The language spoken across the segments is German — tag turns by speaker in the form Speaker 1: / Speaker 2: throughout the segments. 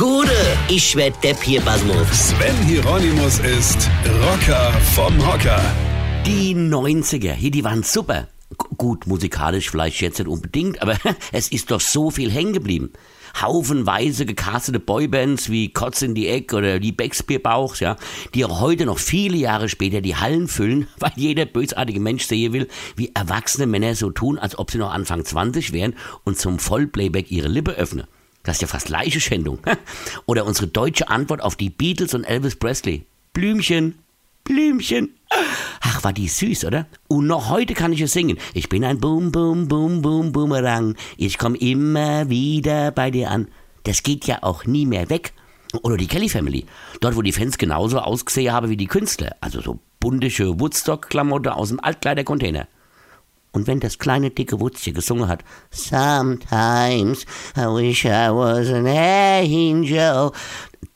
Speaker 1: Gude, ich werd Depp hier, Basmus.
Speaker 2: Sven Hieronymus ist Rocker vom Hocker.
Speaker 3: Die 90er, hier, die waren super. G gut, musikalisch vielleicht jetzt nicht unbedingt, aber es ist doch so viel hängen geblieben. Haufenweise gecastete Boybands wie Kotz in die Eck oder die Becksbierbauchs, ja, die auch heute noch viele Jahre später die Hallen füllen, weil jeder bösartige Mensch sehen will, wie erwachsene Männer so tun, als ob sie noch Anfang 20 wären und zum Vollplayback ihre Lippe öffnen. Das ist ja fast Leichenschändung. Oder unsere deutsche Antwort auf die Beatles und Elvis Presley. Blümchen, Blümchen. Ach, war die süß, oder? Und noch heute kann ich es singen. Ich bin ein Boom, Boom, Boom, Boom, Boomerang. Ich komme immer wieder bei dir an. Das geht ja auch nie mehr weg. Oder die Kelly Family. Dort, wo die Fans genauso ausgesehen haben wie die Künstler. Also so bundische Woodstock-Klamotte aus dem Altkleidercontainer. Und wenn das kleine dicke Wutzchen gesungen hat, Sometimes I wish I was an angel,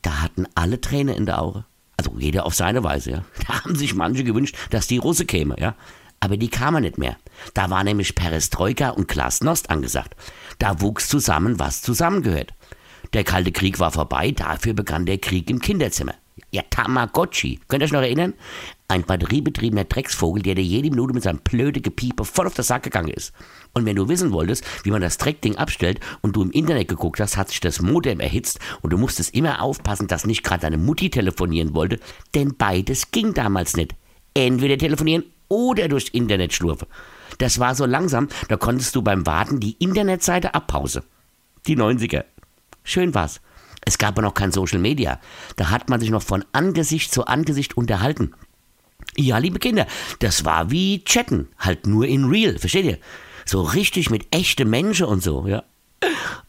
Speaker 3: da hatten alle Tränen in der Auge. Also jeder auf seine Weise, ja. Da haben sich manche gewünscht, dass die Russe käme, ja. Aber die kamen nicht mehr. Da war nämlich Perestroika und Glasnost angesagt. Da wuchs zusammen, was zusammengehört. Der Kalte Krieg war vorbei, dafür begann der Krieg im Kinderzimmer. Ja, Tamagotchi. Könnt ihr euch noch erinnern? Ein batteriebetriebener Drecksvogel, der dir jede Minute mit seinem blöde Gepiepe voll auf den Sack gegangen ist. Und wenn du wissen wolltest, wie man das Dreckding abstellt und du im Internet geguckt hast, hat sich das Modem erhitzt und du musstest immer aufpassen, dass nicht gerade deine Mutti telefonieren wollte, denn beides ging damals nicht. Entweder telefonieren oder durchs Internet schlurfen. Das war so langsam, da konntest du beim Warten die Internetseite abpause. Die 90er. Schön war's. Es gab ja noch kein Social Media. Da hat man sich noch von Angesicht zu Angesicht unterhalten. Ja, liebe Kinder, das war wie Chatten, halt nur in real, versteht ihr? So richtig mit echten Menschen und so, ja.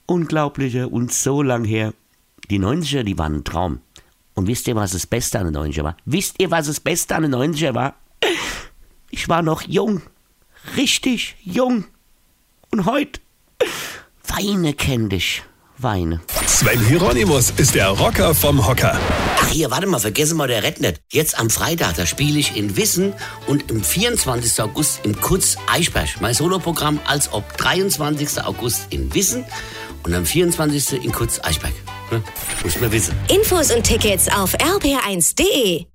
Speaker 3: Unglaubliche und so lang her. Die 90er, die waren ein Traum. Und wisst ihr, was das Beste an den 90er war? Wisst ihr, was das Beste an den 90er war? Ich war noch jung. Richtig jung. Und heute weine kenn dich. Weine.
Speaker 2: Sven Hieronymus ist der Rocker vom Hocker.
Speaker 1: Ach hier, warte mal, vergessen wir der nicht. Jetzt am Freitag, da spiele ich in Wissen und am 24. August im Kutz Eichberg. Mein Soloprogramm als ob 23. August in Wissen und am 24. in Kutz Eichberg. Hm? Muss man wissen.
Speaker 4: Infos und Tickets auf rb1.de.